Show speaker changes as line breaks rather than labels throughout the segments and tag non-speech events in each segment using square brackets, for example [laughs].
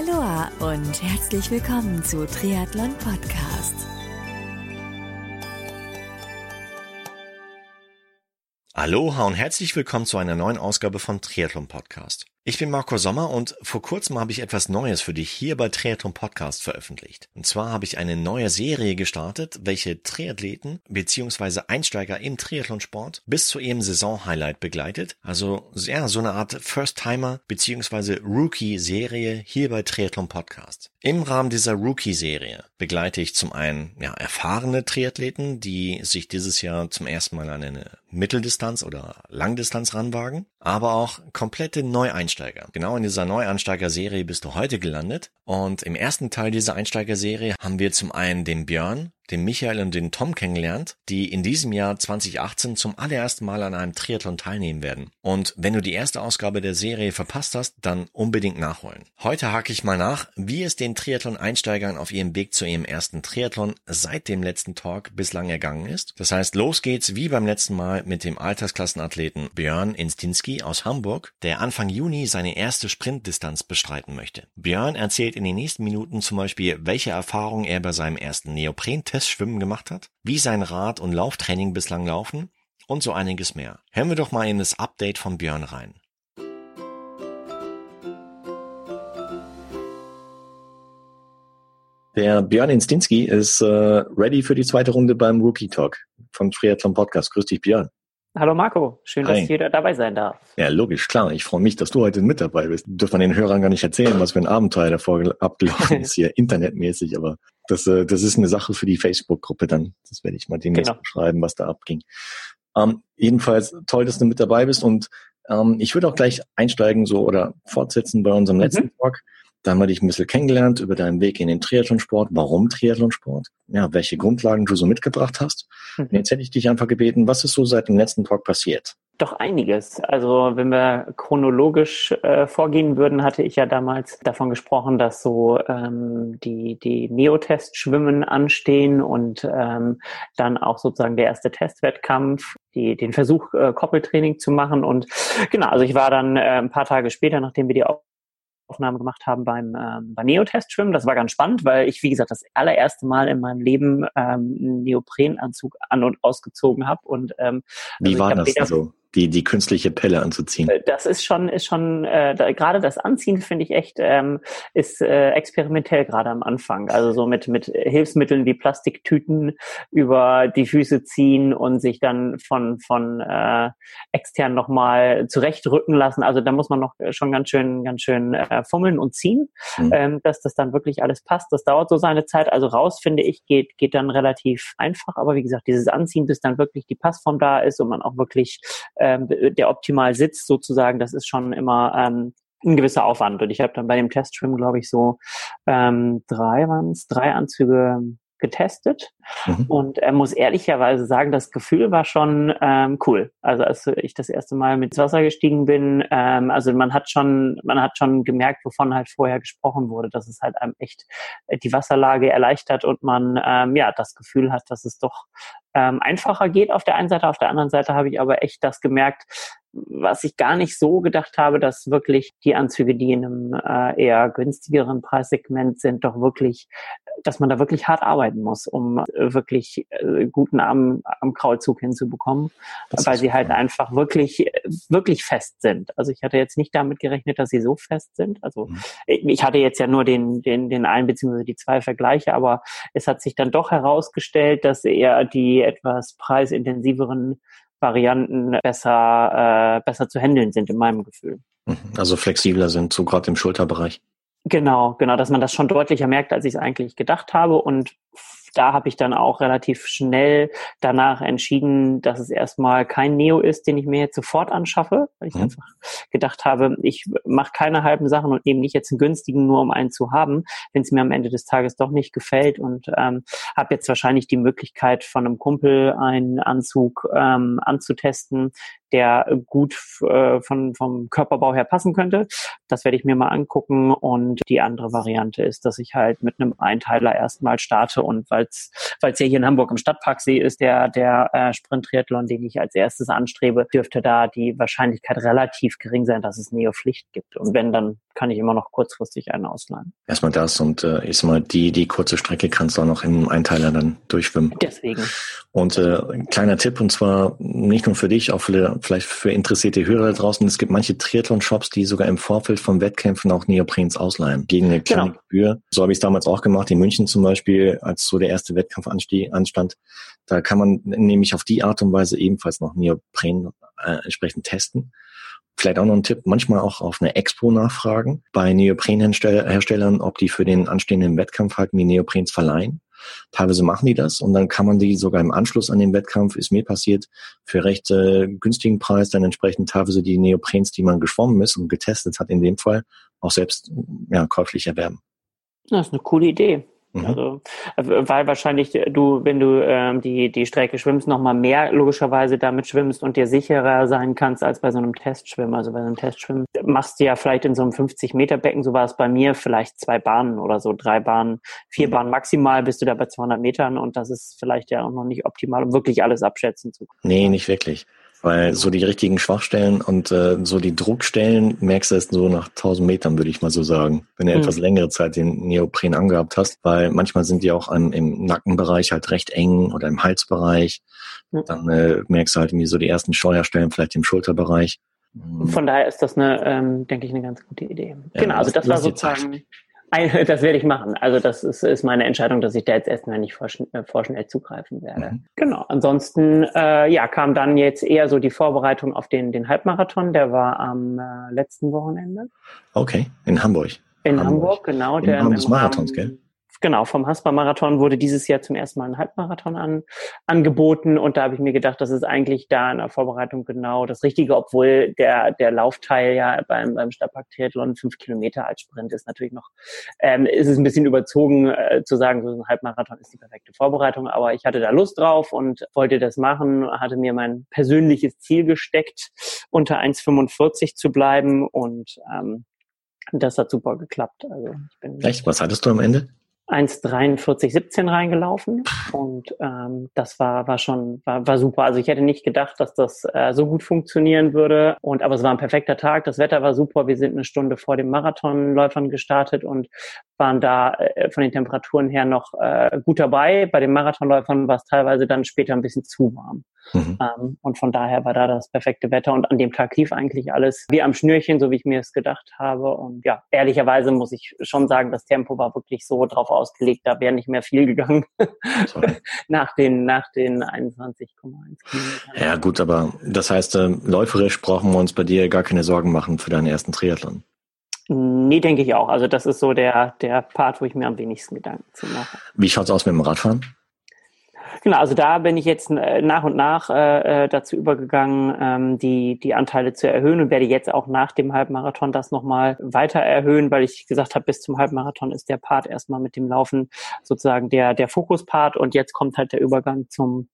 Aloha und herzlich willkommen zu Triathlon Podcast.
Aloha und herzlich willkommen zu einer neuen Ausgabe von Triathlon Podcast. Ich bin Marco Sommer und vor kurzem habe ich etwas Neues für dich hier bei Triathlon Podcast veröffentlicht. Und zwar habe ich eine neue Serie gestartet, welche Triathleten bzw. Einsteiger im Triathlonsport bis zu ihrem Saisonhighlight begleitet. Also ja, so eine Art First-Timer bzw. Rookie-Serie hier bei Triathlon Podcast. Im Rahmen dieser Rookie-Serie begleite ich zum einen ja, erfahrene Triathleten, die sich dieses Jahr zum ersten Mal an eine Mitteldistanz oder Langdistanz ranwagen, aber auch komplette Neueinsteiger. Genau in dieser Neueinsteiger-Serie bist du heute gelandet. Und im ersten Teil dieser Einsteiger-Serie haben wir zum einen den Björn, den Michael und den Tom kennengelernt, die in diesem Jahr 2018 zum allerersten Mal an einem Triathlon teilnehmen werden. Und wenn du die erste Ausgabe der Serie verpasst hast, dann unbedingt nachholen. Heute hake ich mal nach, wie es den Triathlon-Einsteigern auf ihrem Weg zu ihrem ersten Triathlon seit dem letzten Talk bislang ergangen ist. Das heißt, los geht's wie beim letzten Mal mit dem Altersklassenathleten Björn Instinski aus Hamburg, der Anfang Juni seine erste Sprintdistanz bestreiten möchte. Björn erzählt in den nächsten Minuten zum Beispiel, welche Erfahrungen er bei seinem ersten Neopren-Test Schwimmen gemacht hat, wie sein Rad- und Lauftraining bislang laufen und so einiges mehr. Hören wir doch mal in das Update von Björn rein. Der Björn Instinski ist äh, ready für die zweite Runde beim Rookie Talk vom Triathlon Podcast. Grüß dich, Björn.
Hallo Marco, schön, Hi. dass wieder dabei sein darf.
Ja, logisch, klar. Ich freue mich, dass du heute mit dabei bist. Dürfen man den Hörern gar nicht erzählen, was für ein Abenteuer davor [laughs] abgelaufen ist hier internetmäßig, aber das, äh, das ist eine Sache für die Facebook-Gruppe dann. Das werde ich mal demnächst genau. schreiben, was da abging. Ähm, jedenfalls toll, dass du mit dabei bist und ähm, ich würde auch gleich einsteigen so oder fortsetzen bei unserem mhm. letzten Talk. Da haben wir dich ein bisschen kennengelernt über deinen Weg in den Triathlonsport. Warum Triathlonsport? Ja, welche Grundlagen du so mitgebracht hast. Mhm. Und jetzt hätte ich dich einfach gebeten, was ist so seit dem letzten Talk passiert?
Doch einiges. Also wenn wir chronologisch äh, vorgehen würden, hatte ich ja damals davon gesprochen, dass so ähm, die, die Neotest-Schwimmen anstehen und ähm, dann auch sozusagen der erste Testwettkampf, die, den Versuch, äh, Koppeltraining zu machen. Und genau, also ich war dann äh, ein paar Tage später, nachdem wir die Aufnahme gemacht haben beim, ähm, beim Neotest-Schwimmen. Das war ganz spannend, weil ich, wie gesagt, das allererste Mal in meinem Leben ähm, einen Neoprenanzug an- und ausgezogen habe. Und ähm,
Wie also war das so? Die, die künstliche Pelle anzuziehen. Äh,
das ist schon, ist schon, äh, da, gerade das Anziehen finde ich echt, ähm, ist äh, experimentell gerade am Anfang. Also so mit, mit Hilfsmitteln wie Plastiktüten über die Füße ziehen und sich dann von, von äh, extern nochmal zurechtrücken lassen. Also da muss man noch schon ganz schön, ganz schön äh, fummeln und ziehen, mhm. ähm, dass das dann wirklich alles passt. Das dauert so seine Zeit. Also raus, finde ich, geht, geht dann relativ einfach. Aber wie gesagt, dieses Anziehen, bis dann wirklich die Passform da ist und man auch wirklich ähm, der optimal sitzt sozusagen, das ist schon immer ähm, ein gewisser Aufwand. Und ich habe dann bei dem Testschwimmen, glaube ich, so ähm, drei waren es, drei Anzüge getestet mhm. und er muss ehrlicherweise sagen, das Gefühl war schon ähm, cool. Also als ich das erste Mal mit Wasser gestiegen bin, ähm, also man hat schon, man hat schon gemerkt, wovon halt vorher gesprochen wurde, dass es halt einem echt die Wasserlage erleichtert und man ähm, ja das Gefühl hat, dass es doch ähm, einfacher geht auf der einen Seite. Auf der anderen Seite habe ich aber echt das gemerkt, was ich gar nicht so gedacht habe, dass wirklich die Anzüge, die in einem äh, eher günstigeren Preissegment sind, doch wirklich, dass man da wirklich hart arbeiten muss, um äh, wirklich äh, guten Arm am Kraulzug hinzubekommen, das weil sie halt einfach wirklich, wirklich fest sind. Also ich hatte jetzt nicht damit gerechnet, dass sie so fest sind. Also mhm. ich hatte jetzt ja nur den, den, den einen beziehungsweise die zwei Vergleiche, aber es hat sich dann doch herausgestellt, dass eher die etwas preisintensiveren Varianten besser, äh, besser zu handeln sind in meinem Gefühl.
Mhm. Also flexibler sind, so gerade im Schulterbereich.
Genau, genau, dass man das schon deutlicher merkt, als ich es eigentlich gedacht habe. Und da habe ich dann auch relativ schnell danach entschieden, dass es erstmal kein Neo ist, den ich mir jetzt sofort anschaffe, weil ich mhm. einfach gedacht habe, ich mache keine halben Sachen und nehme nicht jetzt einen günstigen, nur um einen zu haben, wenn es mir am Ende des Tages doch nicht gefällt und ähm, habe jetzt wahrscheinlich die Möglichkeit von einem Kumpel einen Anzug ähm, anzutesten, der gut äh, von, vom Körperbau her passen könnte. Das werde ich mir mal angucken. Und die andere Variante ist, dass ich halt mit einem Einteiler erstmal starte und weil weil es ja hier in Hamburg im Stadtparksee ist, der, der äh, Sprint-Triathlon, den ich als erstes anstrebe, dürfte da die Wahrscheinlichkeit relativ gering sein, dass es Neo-Pflicht gibt. Und wenn, dann kann ich immer noch kurzfristig einen ausleihen.
Erstmal das und äh, ist mal die, die kurze Strecke kannst du auch noch im Einteiler dann durchschwimmen.
Deswegen.
Und äh, ein kleiner Tipp, und zwar nicht nur für dich, auch für, vielleicht für interessierte Hörer da draußen. Es gibt manche Triathlon-Shops, die sogar im Vorfeld von Wettkämpfen auch Neoprens ausleihen. Gegen eine kleine genau. Gebühr. So habe ich es damals auch gemacht, in München zum Beispiel, als so der erste Wettkampf anstand. Da kann man nämlich auf die Art und Weise ebenfalls noch Neopren äh, entsprechend testen. Vielleicht auch noch ein Tipp, manchmal auch auf eine Expo nachfragen bei Neoprenherstellern, ob die für den anstehenden Wettkampf halt mir Neoprens verleihen. Teilweise machen die das und dann kann man die sogar im Anschluss an den Wettkampf, ist mir passiert, für recht äh, günstigen Preis dann entsprechend teilweise die Neoprens, die man geschwommen ist und getestet hat, in dem Fall auch selbst ja, käuflich erwerben.
Das ist eine coole Idee. Mhm. Also, äh, weil wahrscheinlich du, wenn du ähm, die, die Strecke schwimmst, nochmal mehr logischerweise damit schwimmst und dir sicherer sein kannst als bei so einem Testschwimmen. Also bei so einem Testschwimmen machst du ja vielleicht in so einem 50-Meter-Becken, so war es bei mir, vielleicht zwei Bahnen oder so, drei Bahnen, vier mhm. Bahnen maximal, bist du da bei 200 Metern und das ist vielleicht ja auch noch nicht optimal, um wirklich alles abschätzen zu können.
Nee, nicht wirklich. Weil so die richtigen Schwachstellen und äh, so die Druckstellen merkst du erst so nach 1000 Metern, würde ich mal so sagen, wenn du mhm. etwas längere Zeit den Neopren angehabt hast, weil manchmal sind die auch an, im Nackenbereich halt recht eng oder im Halsbereich. Mhm. Dann äh, merkst du halt irgendwie so die ersten Scheuerstellen vielleicht im Schulterbereich.
Von daher ist das eine, ähm, denke ich, eine ganz gute Idee. Ja, genau, also das war sozusagen [laughs] das werde ich machen. Also das ist, ist meine Entscheidung, dass ich da jetzt erstmal nicht vorschnell, vorschnell zugreifen werde. Mhm. Genau. Ansonsten äh, ja, kam dann jetzt eher so die Vorbereitung auf den, den Halbmarathon. Der war am äh, letzten Wochenende.
Okay, in Hamburg.
In Hamburg, Hamburg genau.
Im der Rahmen des Marathons, gell?
Genau, vom Haspa-Marathon wurde dieses Jahr zum ersten Mal ein Halbmarathon an, angeboten und da habe ich mir gedacht, das ist eigentlich da in der Vorbereitung genau das Richtige, obwohl der, der Laufteil ja beim, beim Stadtpark Triathlon fünf Kilometer als Sprint ist natürlich noch, ähm, ist es ein bisschen überzogen äh, zu sagen, so ein Halbmarathon ist die perfekte Vorbereitung, aber ich hatte da Lust drauf und wollte das machen, hatte mir mein persönliches Ziel gesteckt, unter 1,45 zu bleiben und ähm, das hat super geklappt. Also
ich bin Echt? Was hattest du am Ende?
1,43,17 reingelaufen und ähm, das war war schon war, war super. Also ich hätte nicht gedacht, dass das äh, so gut funktionieren würde und aber es war ein perfekter Tag. Das Wetter war super. Wir sind eine Stunde vor dem Marathonläufern gestartet und waren da äh, von den Temperaturen her noch äh, gut dabei. Bei den Marathonläufern war es teilweise dann später ein bisschen zu warm. Mhm. Ähm, und von daher war da das perfekte Wetter und an dem Tag lief eigentlich alles wie am Schnürchen, so wie ich mir es gedacht habe. Und ja, ehrlicherweise muss ich schon sagen, das Tempo war wirklich so drauf ausgelegt, da wäre nicht mehr viel gegangen [laughs] nach den, nach den 21,1 Kilometern.
Ja gut, aber das heißt, äh, läuferisch brauchen wir uns bei dir gar keine Sorgen machen für deinen ersten Triathlon.
Nee, denke ich auch. Also das ist so der, der Part, wo ich mir am wenigsten Gedanken zu mache.
Wie schaut's aus mit dem Radfahren?
Genau, also da bin ich jetzt äh, nach und nach äh, äh, dazu übergegangen, ähm, die, die Anteile zu erhöhen und werde jetzt auch nach dem Halbmarathon das nochmal weiter erhöhen, weil ich gesagt habe, bis zum Halbmarathon ist der Part erstmal mit dem Laufen sozusagen der, der Fokuspart und jetzt kommt halt der Übergang zum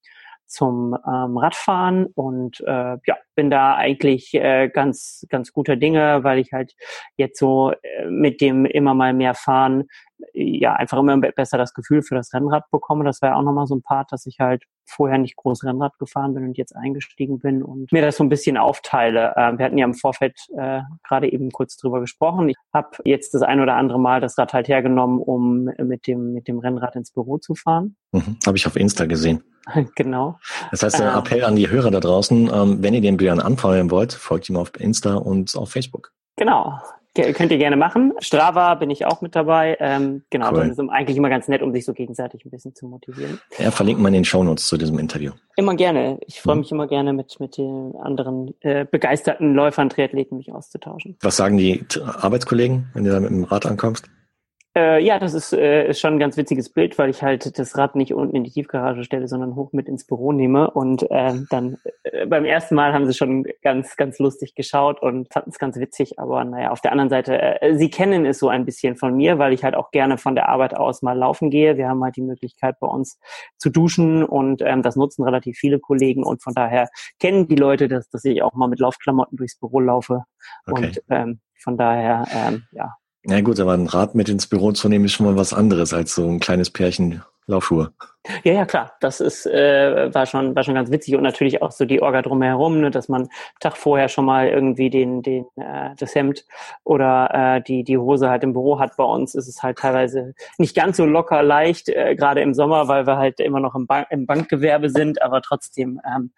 zum ähm, Radfahren und äh, ja, bin da eigentlich äh, ganz, ganz guter Dinge, weil ich halt jetzt so äh, mit dem immer mal mehr Fahren ja einfach immer besser das Gefühl für das Rennrad bekomme. Das wäre auch nochmal so ein Part, dass ich halt vorher nicht groß Rennrad gefahren bin und jetzt eingestiegen bin und mir das so ein bisschen aufteile. Äh, wir hatten ja im Vorfeld äh, gerade eben kurz drüber gesprochen. Ich habe jetzt das ein oder andere Mal das Rad halt hergenommen, um mit dem, mit dem Rennrad ins Büro zu fahren.
Mhm, habe ich auf Insta gesehen. [laughs]
Genau.
Das heißt, ein ähm, Appell an die Hörer da draußen, ähm, wenn ihr den Björn anfeuern wollt, folgt ihm auf Insta und auf Facebook.
Genau. Könnt ihr gerne machen. Strava bin ich auch mit dabei. Ähm, genau, cool. das ist eigentlich immer ganz nett, um sich so gegenseitig ein bisschen zu motivieren.
Ja, verlinken wir in den Shownotes zu diesem Interview.
Immer gerne. Ich freue mhm. mich immer gerne, mit, mit den anderen äh, begeisterten Läufern, Triathleten mich auszutauschen.
Was sagen die Arbeitskollegen, wenn du da mit dem Rad ankommst?
Äh, ja, das ist, äh, ist schon ein ganz witziges Bild, weil ich halt das Rad nicht unten in die Tiefgarage stelle, sondern hoch mit ins Büro nehme. Und äh, dann beim ersten Mal haben sie schon ganz, ganz lustig geschaut und fanden es ganz witzig. Aber naja, auf der anderen Seite, äh, sie kennen es so ein bisschen von mir, weil ich halt auch gerne von der Arbeit aus mal laufen gehe. Wir haben halt die Möglichkeit bei uns zu duschen und ähm, das nutzen relativ viele Kollegen und von daher kennen die Leute, dass, dass ich auch mal mit Laufklamotten durchs Büro laufe. Okay. Und ähm, von daher, ähm, ja,
ja gut, aber ein Rad mit ins Büro zu nehmen ist schon mal was anderes als so ein kleines Pärchen Laufschuhe.
Ja, ja, klar. Das ist äh, war schon war schon ganz witzig und natürlich auch so die Orga drumherum, ne, dass man Tag vorher schon mal irgendwie den den äh, das Hemd oder äh, die die Hose halt im Büro hat. Bei uns ist es halt teilweise nicht ganz so locker leicht, äh, gerade im Sommer, weil wir halt immer noch im, Bank, im Bankgewerbe sind, aber trotzdem ähm,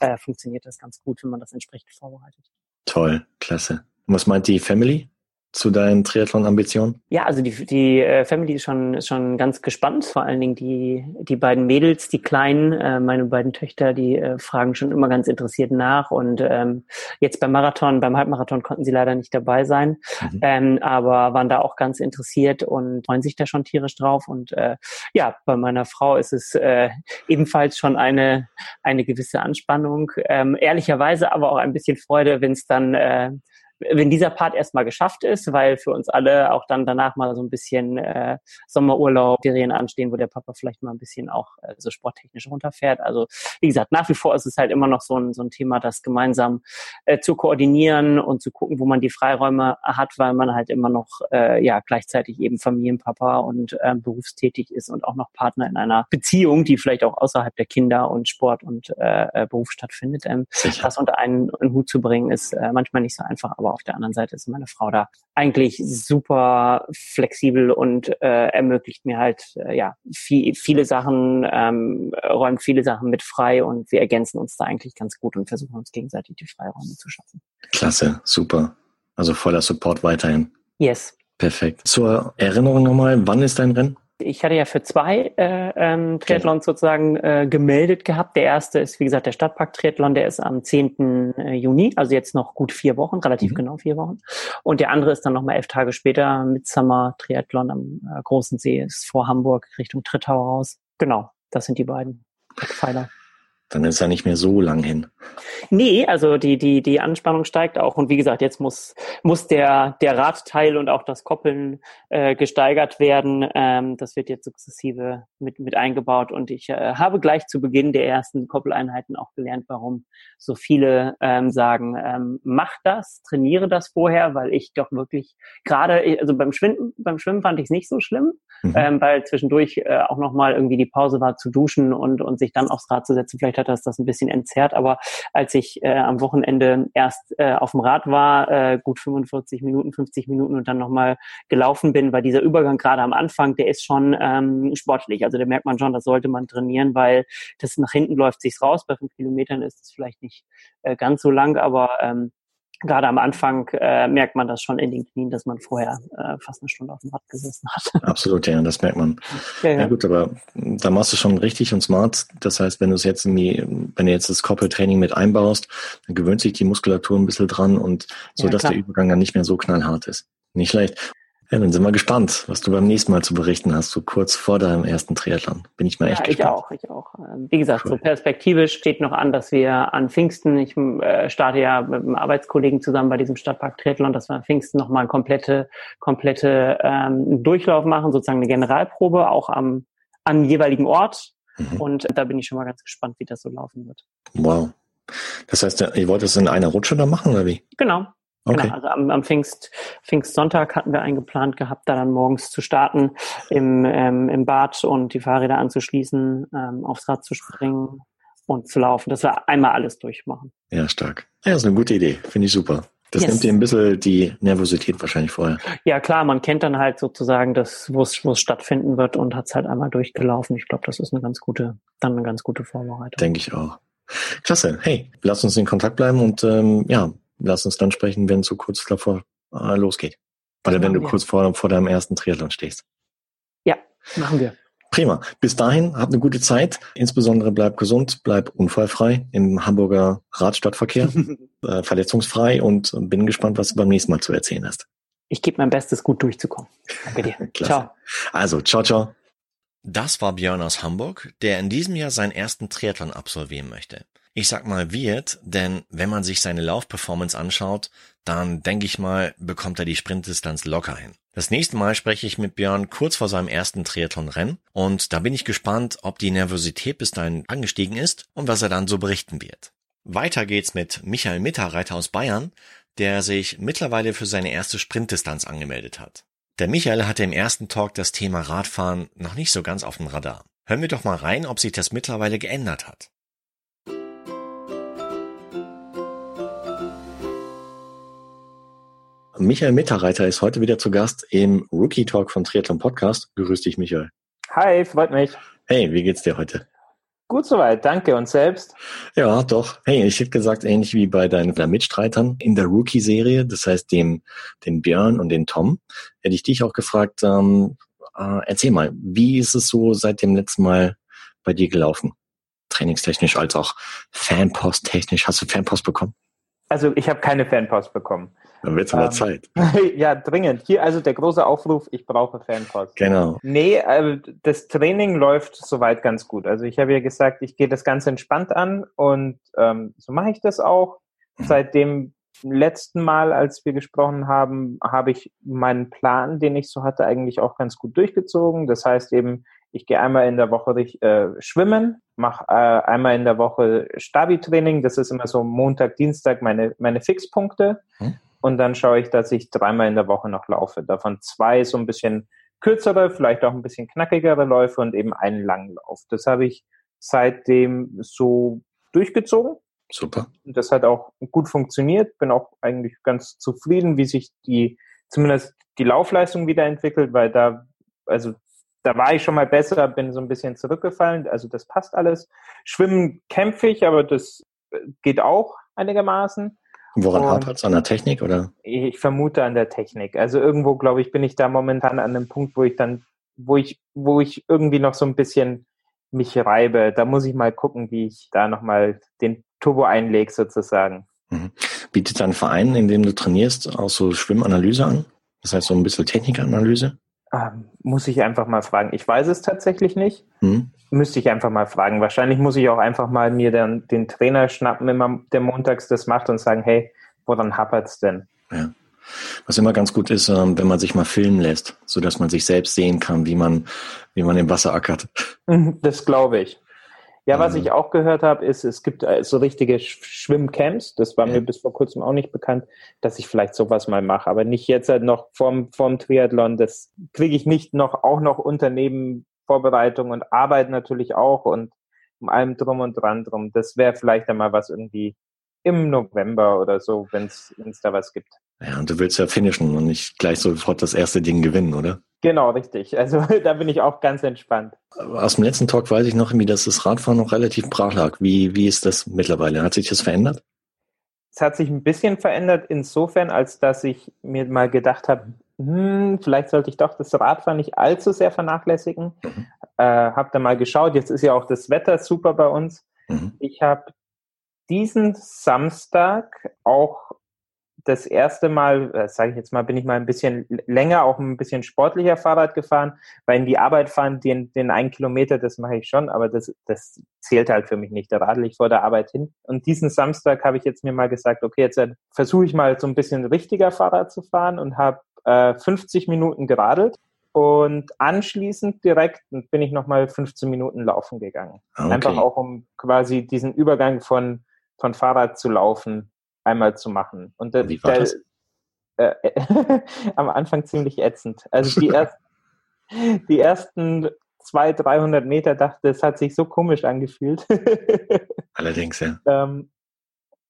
äh, funktioniert das ganz gut, wenn man das entsprechend vorbereitet.
Toll, klasse. Und was meint die Family? Zu deinen Triathlon-Ambitionen?
Ja, also die, die äh, Family ist schon, ist schon ganz gespannt. Vor allen Dingen die, die beiden Mädels, die Kleinen, äh, meine beiden Töchter, die äh, fragen schon immer ganz interessiert nach. Und ähm, jetzt beim Marathon, beim Halbmarathon konnten sie leider nicht dabei sein, mhm. ähm, aber waren da auch ganz interessiert und freuen sich da schon tierisch drauf. Und äh, ja, bei meiner Frau ist es äh, ebenfalls schon eine, eine gewisse Anspannung. Ähm, ehrlicherweise aber auch ein bisschen Freude, wenn es dann äh, wenn dieser Part erstmal geschafft ist, weil für uns alle auch dann danach mal so ein bisschen äh, Sommerurlaub, Ferien anstehen, wo der Papa vielleicht mal ein bisschen auch äh, so sporttechnisch runterfährt. Also wie gesagt, nach wie vor ist es halt immer noch so ein, so ein Thema, das gemeinsam äh, zu koordinieren und zu gucken, wo man die Freiräume hat, weil man halt immer noch äh, ja gleichzeitig eben Familienpapa und äh, berufstätig ist und auch noch Partner in einer Beziehung, die vielleicht auch außerhalb der Kinder und Sport und äh, äh Beruf stattfindet. Ähm, das unter einen, einen Hut zu bringen, ist äh, manchmal nicht so einfach, aber auf der anderen Seite ist meine Frau da eigentlich super flexibel und äh, ermöglicht mir halt äh, ja viel, viele Sachen, ähm, räumt viele Sachen mit frei und wir ergänzen uns da eigentlich ganz gut und versuchen uns gegenseitig die Freiräume zu schaffen.
Klasse, super. Also voller Support weiterhin.
Yes.
Perfekt. Zur Erinnerung nochmal, wann ist dein Rennen?
Ich hatte ja für zwei äh, ähm, Triathlons sozusagen äh, gemeldet gehabt. Der erste ist, wie gesagt, der Stadtpark-Triathlon, der ist am 10. Äh, Juni, also jetzt noch gut vier Wochen, relativ mhm. genau vier Wochen. Und der andere ist dann nochmal elf Tage später, Midsummer-Triathlon am äh, Großen See, ist vor Hamburg Richtung Trittau raus. Genau, das sind die beiden Pfeiler
dann ist er nicht mehr so lang hin.
Nee, also die, die, die Anspannung steigt auch. Und wie gesagt, jetzt muss, muss der, der Radteil und auch das Koppeln äh, gesteigert werden. Ähm, das wird jetzt sukzessive mit, mit eingebaut. Und ich äh, habe gleich zu Beginn der ersten Koppeleinheiten auch gelernt, warum so viele ähm, sagen, ähm, mach das, trainiere das vorher, weil ich doch wirklich gerade, also beim Schwimmen, beim Schwimmen fand ich es nicht so schlimm, mhm. ähm, weil zwischendurch äh, auch nochmal irgendwie die Pause war zu duschen und, und sich dann aufs Rad zu setzen. Vielleicht hat das das ein bisschen entzerrt, aber als ich äh, am Wochenende erst äh, auf dem Rad war, äh, gut 45 Minuten, 50 Minuten und dann nochmal gelaufen bin, weil dieser Übergang gerade am Anfang, der ist schon ähm, sportlich. Also da merkt man schon, das sollte man trainieren, weil das nach hinten läuft sich's raus. Bei fünf Kilometern ist es vielleicht nicht äh, ganz so lang, aber ähm, gerade am Anfang äh, merkt man das schon in den Knien, dass man vorher äh, fast eine Stunde auf dem Rad gesessen hat. [laughs]
Absolut, ja, das merkt man. Ja, ja. ja gut, aber da machst du schon richtig und smart. Das heißt, wenn du es jetzt irgendwie, wenn du jetzt das Koppeltraining mit einbaust, dann gewöhnt sich die Muskulatur ein bisschen dran und so, ja, dass der Übergang dann nicht mehr so knallhart ist. Nicht schlecht. Ja, dann sind wir gespannt, was du beim nächsten Mal zu berichten hast, so kurz vor deinem ersten Triathlon. Bin ich mal echt ja,
gespannt. Ich auch, ich auch. Ähm, wie gesagt, cool. so perspektivisch steht noch an, dass wir an Pfingsten, ich äh, starte ja mit einem Arbeitskollegen zusammen bei diesem Stadtpark Triathlon, dass wir an Pfingsten nochmal einen komplette, komplette ähm, Durchlauf machen, sozusagen eine Generalprobe, auch am, am jeweiligen Ort. Mhm. Und da bin ich schon mal ganz gespannt, wie das so laufen wird.
Wow. Das heißt, ihr wollt es in einer Rutsche da machen, oder wie?
Genau, okay. Genau, also am, am Pfingst, Pfingstsonntag hatten wir eingeplant gehabt, da dann morgens zu starten, im, ähm, im Bad und die Fahrräder anzuschließen, ähm, aufs Rad zu springen und zu laufen, dass wir einmal alles durchmachen.
Ja, stark. Ja, das ist eine gute Idee, finde ich super. Das yes. nimmt dir ein bisschen die Nervosität wahrscheinlich vorher.
Ja, klar, man kennt dann halt sozusagen das, wo es, wo es stattfinden wird und hat es halt einmal durchgelaufen. Ich glaube, das ist eine ganz gute, dann eine ganz gute Vorbereitung.
Denke ich auch. Klasse. Hey, lass uns in Kontakt bleiben und ähm, ja, lass uns dann sprechen, wenn es so kurz davor äh, losgeht. Oder wenn du wir. kurz vor, vor deinem ersten Triathlon stehst.
Ja, machen wir.
Prima. Bis dahin, habt eine gute Zeit. Insbesondere bleib gesund, bleib unfallfrei im Hamburger Radstadtverkehr, [laughs] äh, verletzungsfrei und bin gespannt, was du beim nächsten Mal zu erzählen hast.
Ich gebe mein Bestes, gut durchzukommen. Danke dir. [laughs] ciao.
Also, ciao, ciao.
Das war Björn aus Hamburg, der in diesem Jahr seinen ersten Triathlon absolvieren möchte. Ich sag mal wird, denn wenn man sich seine Laufperformance anschaut, dann denke ich mal, bekommt er die Sprintdistanz locker hin. Das nächste Mal spreche ich mit Björn kurz vor seinem ersten Triathlon-Rennen und da bin ich gespannt, ob die Nervosität bis dahin angestiegen ist und was er dann so berichten wird. Weiter geht's mit Michael Mitterreiter aus Bayern, der sich mittlerweile für seine erste Sprintdistanz angemeldet hat. Der Michael hatte im ersten Talk das Thema Radfahren noch nicht so ganz auf dem Radar.
Hören wir doch mal rein, ob sich das mittlerweile geändert hat. Michael Mitterreiter ist heute wieder zu Gast im Rookie Talk von Triathlon Podcast. Grüß dich, Michael.
Hi, freut mich.
Hey, wie geht's dir heute?
Gut soweit, danke. Und selbst?
Ja, doch. Hey, ich hätte gesagt, ähnlich wie bei deinen Mitstreitern in der Rookie-Serie, das heißt dem, den Björn und den Tom, hätte ich dich auch gefragt, ähm, äh, erzähl mal, wie ist es so seit dem letzten Mal bei dir gelaufen? Trainingstechnisch als auch Fanpost-technisch. Hast du Fanpost bekommen?
Also ich habe keine Fanpost bekommen.
Dann wird es ähm, Zeit. [laughs]
ja, dringend. Hier also der große Aufruf, ich brauche Fanpost.
Genau.
Nee, äh, das Training läuft soweit ganz gut. Also ich habe ja gesagt, ich gehe das ganz entspannt an und ähm, so mache ich das auch. Mhm. Seit dem letzten Mal, als wir gesprochen haben, habe ich meinen Plan, den ich so hatte, eigentlich auch ganz gut durchgezogen. Das heißt eben, ich gehe einmal in der Woche äh, schwimmen, mache äh, einmal in der Woche Stabi-Training. Das ist immer so Montag, Dienstag meine, meine Fixpunkte. Hm. Und dann schaue ich, dass ich dreimal in der Woche noch laufe. Davon zwei so ein bisschen kürzere, vielleicht auch ein bisschen knackigere Läufe und eben einen langen Lauf. Das habe ich seitdem so durchgezogen.
Super.
Und das hat auch gut funktioniert. Bin auch eigentlich ganz zufrieden, wie sich die, zumindest die Laufleistung wiederentwickelt, weil da, also da war ich schon mal besser, bin so ein bisschen zurückgefallen. Also das passt alles. Schwimmen kämpfe ich, aber das geht auch einigermaßen.
Woran hapert es? An der Technik oder?
Ich vermute an der Technik. Also irgendwo, glaube ich, bin ich da momentan an einem Punkt, wo ich dann, wo ich, wo ich irgendwie noch so ein bisschen mich reibe. Da muss ich mal gucken, wie ich da nochmal den Turbo einlege sozusagen.
Mhm. Bietet dein Verein, in dem du trainierst, auch so Schwimmanalyse an? Das heißt so ein bisschen Technikanalyse?
Ähm, muss ich einfach mal fragen. Ich weiß es tatsächlich nicht. Mhm. Müsste ich einfach mal fragen. Wahrscheinlich muss ich auch einfach mal mir dann den Trainer schnappen, immer der montags das macht und sagen, hey, woran hapert's denn?
Ja. Was immer ganz gut ist, ähm, wenn man sich mal filmen lässt, so dass man sich selbst sehen kann, wie man, wie man im Wasser ackert. [laughs]
Das glaube ich. Ja, was ich auch gehört habe, ist, es gibt äh, so richtige Schwimmcamps. Das war ja. mir bis vor kurzem auch nicht bekannt, dass ich vielleicht sowas mal mache. Aber nicht jetzt halt noch vorm, vorm Triathlon. Das kriege ich nicht noch, auch noch Unternehmen Vorbereitung und Arbeit natürlich auch und um allem drum und dran drum. Das wäre vielleicht einmal was irgendwie im November oder so, wenn es da was gibt.
Ja, und du willst ja finishen und nicht gleich sofort das erste Ding gewinnen, oder?
Genau, richtig. Also [laughs] da bin ich auch ganz entspannt.
Aus dem letzten Talk weiß ich noch irgendwie, dass das Radfahren noch relativ brach lag. Wie, wie ist das mittlerweile? Hat sich das verändert?
Es hat sich ein bisschen verändert insofern, als dass ich mir mal gedacht habe, hm, vielleicht sollte ich doch das Radfahren nicht allzu sehr vernachlässigen. Mhm. Äh, hab da mal geschaut, jetzt ist ja auch das Wetter super bei uns. Mhm. Ich habe diesen Samstag auch das erste Mal, äh, sage ich jetzt mal, bin ich mal ein bisschen länger, auch ein bisschen sportlicher Fahrrad gefahren, weil in die Arbeit fahren, den, den einen Kilometer, das mache ich schon, aber das, das zählt halt für mich nicht. Da radel ich vor der Arbeit hin. Und diesen Samstag habe ich jetzt mir mal gesagt, okay, jetzt äh, versuche ich mal so ein bisschen richtiger Fahrrad zu fahren und habe äh, 50 Minuten geradelt. Und anschließend direkt bin ich nochmal 15 Minuten laufen gegangen. Ah, okay. Einfach auch, um quasi diesen Übergang von, von Fahrrad zu laufen einmal zu machen. Und der,
Wie war das?
Äh, [laughs] am Anfang ziemlich ätzend. Also die, [laughs] erst, die ersten 200, 300 Meter dachte, es hat sich so komisch angefühlt. [laughs]
Allerdings, ja.
Ähm,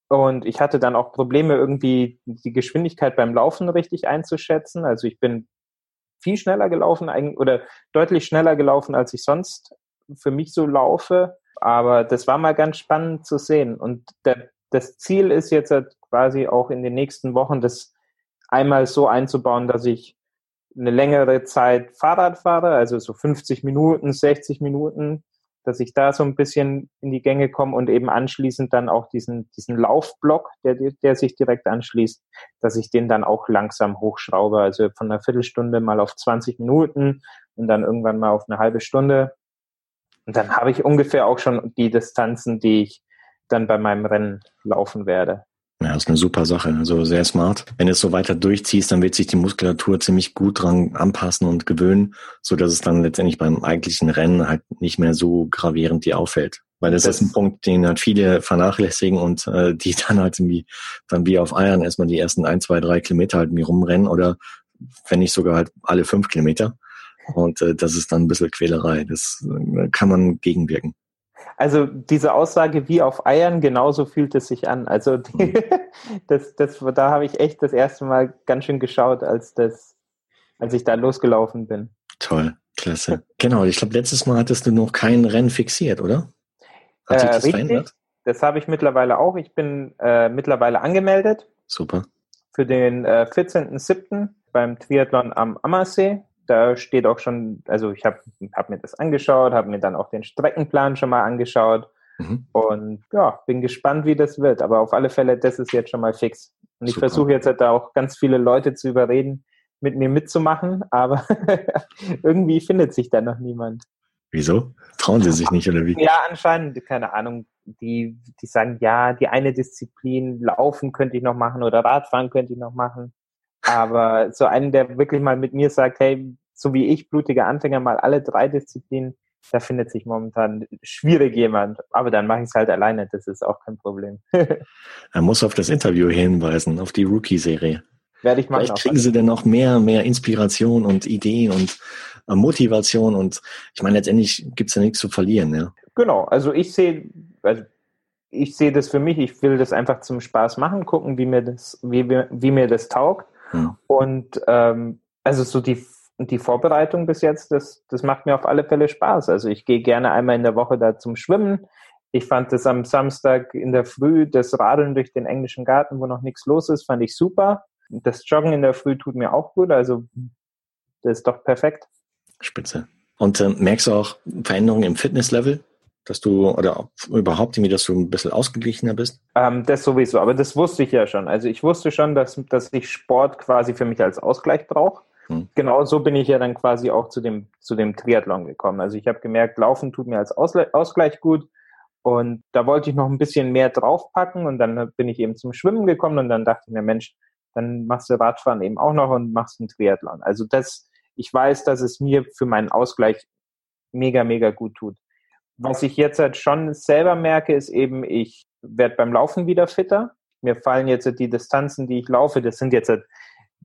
und ich hatte dann auch Probleme, irgendwie die Geschwindigkeit beim Laufen richtig einzuschätzen. Also ich bin viel schneller gelaufen oder deutlich schneller gelaufen, als ich sonst für mich so laufe. Aber das war mal ganz spannend zu sehen. Und der das Ziel ist jetzt halt quasi auch in den nächsten Wochen, das einmal so einzubauen, dass ich eine längere Zeit Fahrrad fahre, also so 50 Minuten, 60 Minuten, dass ich da so ein bisschen in die Gänge komme und eben anschließend dann auch diesen, diesen Laufblock, der, der sich direkt anschließt, dass ich den dann auch langsam hochschraube, also von einer Viertelstunde mal auf 20 Minuten und dann irgendwann mal auf eine halbe Stunde. Und dann habe ich ungefähr auch schon die Distanzen, die ich dann bei meinem Rennen laufen werde.
Ja, das ist eine super Sache, also sehr smart. Wenn du es so weiter durchziehst, dann wird sich die Muskulatur ziemlich gut dran anpassen und gewöhnen, so dass es dann letztendlich beim eigentlichen Rennen halt nicht mehr so gravierend dir auffällt. Weil das, das ist ein Punkt, den halt viele vernachlässigen und äh, die [laughs] dann halt irgendwie dann wie auf Eiern erstmal die ersten ein, zwei, drei Kilometer halt irgendwie rumrennen oder wenn nicht sogar halt alle fünf Kilometer. Und äh, das ist dann ein bisschen Quälerei. Das äh, kann man gegenwirken.
Also diese Aussage wie auf Eiern, genauso fühlt es sich an. Also die, mhm. [laughs] das, das, da habe ich echt das erste Mal ganz schön geschaut, als das, als ich da losgelaufen bin.
Toll, klasse. genau, ich glaube, letztes Mal hattest du noch kein Rennen fixiert, oder?
Hat sich äh, das richtig, verändert? Das habe ich mittlerweile auch. Ich bin äh, mittlerweile angemeldet.
Super.
Für den äh, 14.07. beim Triathlon am Ammersee da steht auch schon, also ich habe hab mir das angeschaut, habe mir dann auch den Streckenplan schon mal angeschaut mhm. und ja, bin gespannt, wie das wird. Aber auf alle Fälle, das ist jetzt schon mal fix. Und ich versuche jetzt halt da auch ganz viele Leute zu überreden, mit mir mitzumachen, [laughs] aber irgendwie findet sich da noch niemand.
Wieso? Trauen sie sich nicht oder wie?
Ja, anscheinend, keine Ahnung. Die, die sagen, ja, die eine Disziplin, Laufen könnte ich noch machen oder Radfahren könnte ich noch machen. Aber so einen, der wirklich mal mit mir sagt, hey, so wie ich, blutiger Anfänger, mal alle drei Disziplinen, da findet sich momentan schwierig jemand. Aber dann mache ich es halt alleine, das ist auch kein Problem. [laughs]
er muss auf das Interview hinweisen, auf die Rookie-Serie.
Werde ich machen.
Vielleicht kriegen sie denn noch mehr, mehr Inspiration und Ideen und äh, Motivation und ich meine, letztendlich gibt es ja nichts zu verlieren, ja.
Genau, also ich sehe, also ich sehe das für mich, ich will das einfach zum Spaß machen, gucken, wie mir das, wie, wie mir das taugt. Und ähm, also so die, die Vorbereitung bis jetzt, das, das macht mir auf alle Fälle Spaß. Also ich gehe gerne einmal in der Woche da zum Schwimmen. Ich fand das am Samstag in der Früh, das Radeln durch den englischen Garten, wo noch nichts los ist, fand ich super. Das Joggen in der Früh tut mir auch gut. Also das ist doch perfekt.
Spitze. Und äh, merkst du auch Veränderungen im Fitnesslevel? Dass du oder überhaupt irgendwie, dass du ein bisschen ausgeglichener bist?
Ähm, das sowieso, aber das wusste ich ja schon. Also ich wusste schon, dass, dass ich Sport quasi für mich als Ausgleich brauche. Hm. Genau so bin ich ja dann quasi auch zu dem, zu dem Triathlon gekommen. Also ich habe gemerkt, Laufen tut mir als Ausgleich gut. Und da wollte ich noch ein bisschen mehr draufpacken und dann bin ich eben zum Schwimmen gekommen und dann dachte ich mir, Mensch, dann machst du Radfahren eben auch noch und machst einen Triathlon. Also das, ich weiß, dass es mir für meinen Ausgleich mega, mega gut tut. Was ich jetzt halt schon selber merke, ist eben, ich werde beim Laufen wieder fitter. Mir fallen jetzt die Distanzen, die ich laufe, das sind jetzt halt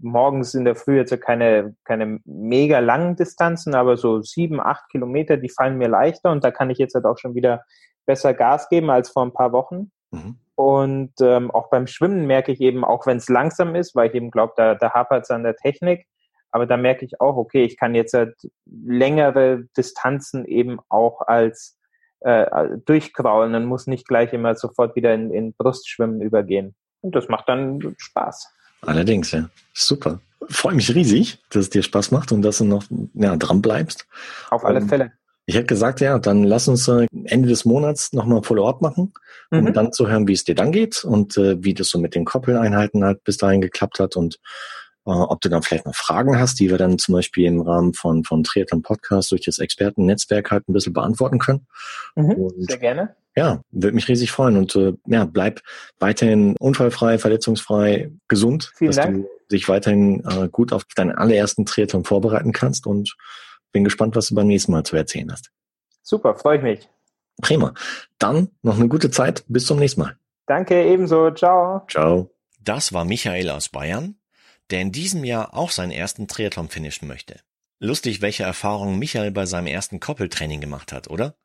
morgens in der Früh jetzt keine, keine mega langen Distanzen, aber so sieben, acht Kilometer, die fallen mir leichter und da kann ich jetzt halt auch schon wieder besser Gas geben als vor ein paar Wochen. Mhm. Und ähm, auch beim Schwimmen merke ich eben, auch wenn es langsam ist, weil ich eben glaube, da, da hapert es an der Technik, aber da merke ich auch, okay, ich kann jetzt halt längere Distanzen eben auch als äh, durchkraulen und muss nicht gleich immer sofort wieder in, in Brustschwimmen übergehen. Und das macht dann Spaß.
Allerdings, ja. Super. Freue mich riesig, dass es dir Spaß macht und dass du noch ja, dran bleibst.
Auf alle um, Fälle.
Ich hätte gesagt, ja, dann lass uns äh, Ende des Monats nochmal ein Follow-up machen, um mhm. dann zu hören, wie es dir dann geht und äh, wie das so mit den Koppeleinheiten halt bis dahin geklappt hat und ob du dann vielleicht noch Fragen hast, die wir dann zum Beispiel im Rahmen von, von Triathlon Podcast durch das Expertennetzwerk halt ein bisschen beantworten können.
Mhm, sehr gerne.
Ja, würde mich riesig freuen und äh, ja, bleib weiterhin unfallfrei, verletzungsfrei, gesund,
Vielen
dass
Dank.
du dich weiterhin äh, gut auf deinen allerersten Triathlon vorbereiten kannst und bin gespannt, was du beim nächsten Mal zu erzählen hast.
Super, freue ich mich.
Prima. Dann noch eine gute Zeit. Bis zum nächsten Mal.
Danke, ebenso. Ciao.
Ciao.
Das war Michael aus Bayern der in diesem Jahr auch seinen ersten Triathlon finishen möchte. Lustig, welche Erfahrungen Michael bei seinem ersten Koppeltraining gemacht hat, oder?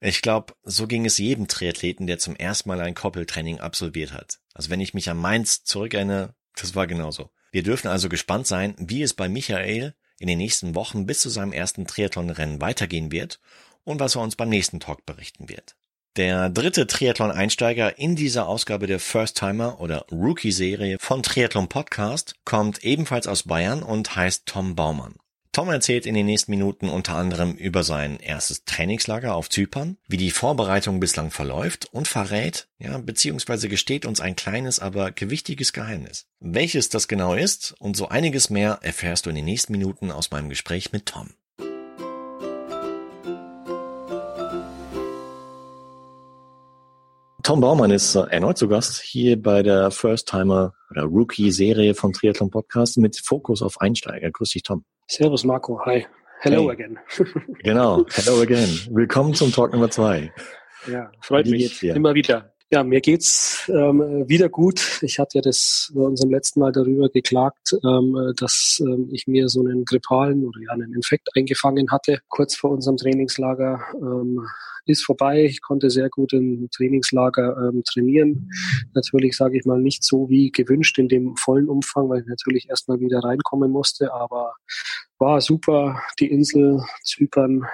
Ich glaube, so ging es jedem Triathleten, der zum ersten Mal ein Koppeltraining absolviert hat. Also wenn ich mich an Mainz zurückerinnere, das war genauso. Wir dürfen also gespannt sein, wie es bei Michael in den nächsten Wochen bis zu seinem ersten Triathlon-Rennen weitergehen wird und was er uns beim nächsten Talk berichten wird. Der dritte Triathlon-Einsteiger in dieser Ausgabe der First Timer oder Rookie-Serie von Triathlon Podcast kommt ebenfalls aus Bayern und heißt Tom Baumann. Tom erzählt in den nächsten Minuten unter anderem über sein erstes Trainingslager auf Zypern, wie die Vorbereitung bislang verläuft und verrät, ja, beziehungsweise gesteht uns ein kleines, aber gewichtiges Geheimnis. Welches das genau ist und so einiges mehr erfährst du in den nächsten Minuten aus meinem Gespräch mit Tom.
Tom Baumann ist erneut zu Gast hier bei der First Timer oder Rookie Serie vom Triathlon Podcast mit Fokus auf Einsteiger. Grüß dich, Tom.
Servus, Marco. Hi. Hello hey. again.
genau. Hello again. Willkommen zum Talk Nummer zwei.
Ja, freut mich. Immer wieder. Ja, mir geht's ähm, wieder gut. Ich hatte ja das bei unserem letzten Mal darüber geklagt, ähm, dass ähm, ich mir so einen grippalen oder ja einen Infekt eingefangen hatte kurz vor unserem Trainingslager. Ähm, ist vorbei. Ich konnte sehr gut im Trainingslager ähm, trainieren. Natürlich sage ich mal nicht so wie gewünscht in dem vollen Umfang, weil ich natürlich erstmal wieder reinkommen musste, aber war super. Die Insel Zypern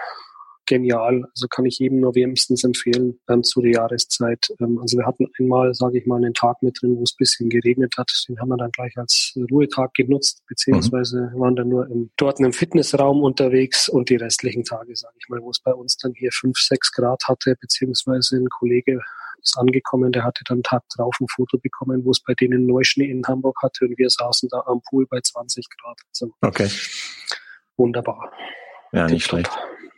genial. Also kann ich jedem nur wärmstens empfehlen ähm, zu der Jahreszeit. Ähm, also wir hatten einmal, sage ich mal, einen Tag mit drin, wo es bisschen geregnet hat. Den haben wir dann gleich als Ruhetag genutzt, beziehungsweise mhm. waren dann nur im, dort im Fitnessraum unterwegs und die restlichen Tage, sage ich mal, wo es bei uns dann hier fünf, sechs Grad hatte, beziehungsweise ein Kollege ist angekommen, der hatte dann Tag drauf ein Foto bekommen, wo es bei denen Neuschnee in Hamburg hatte und wir saßen da am Pool bei 20 Grad.
Also okay.
Wunderbar.
Ja, nicht schlecht.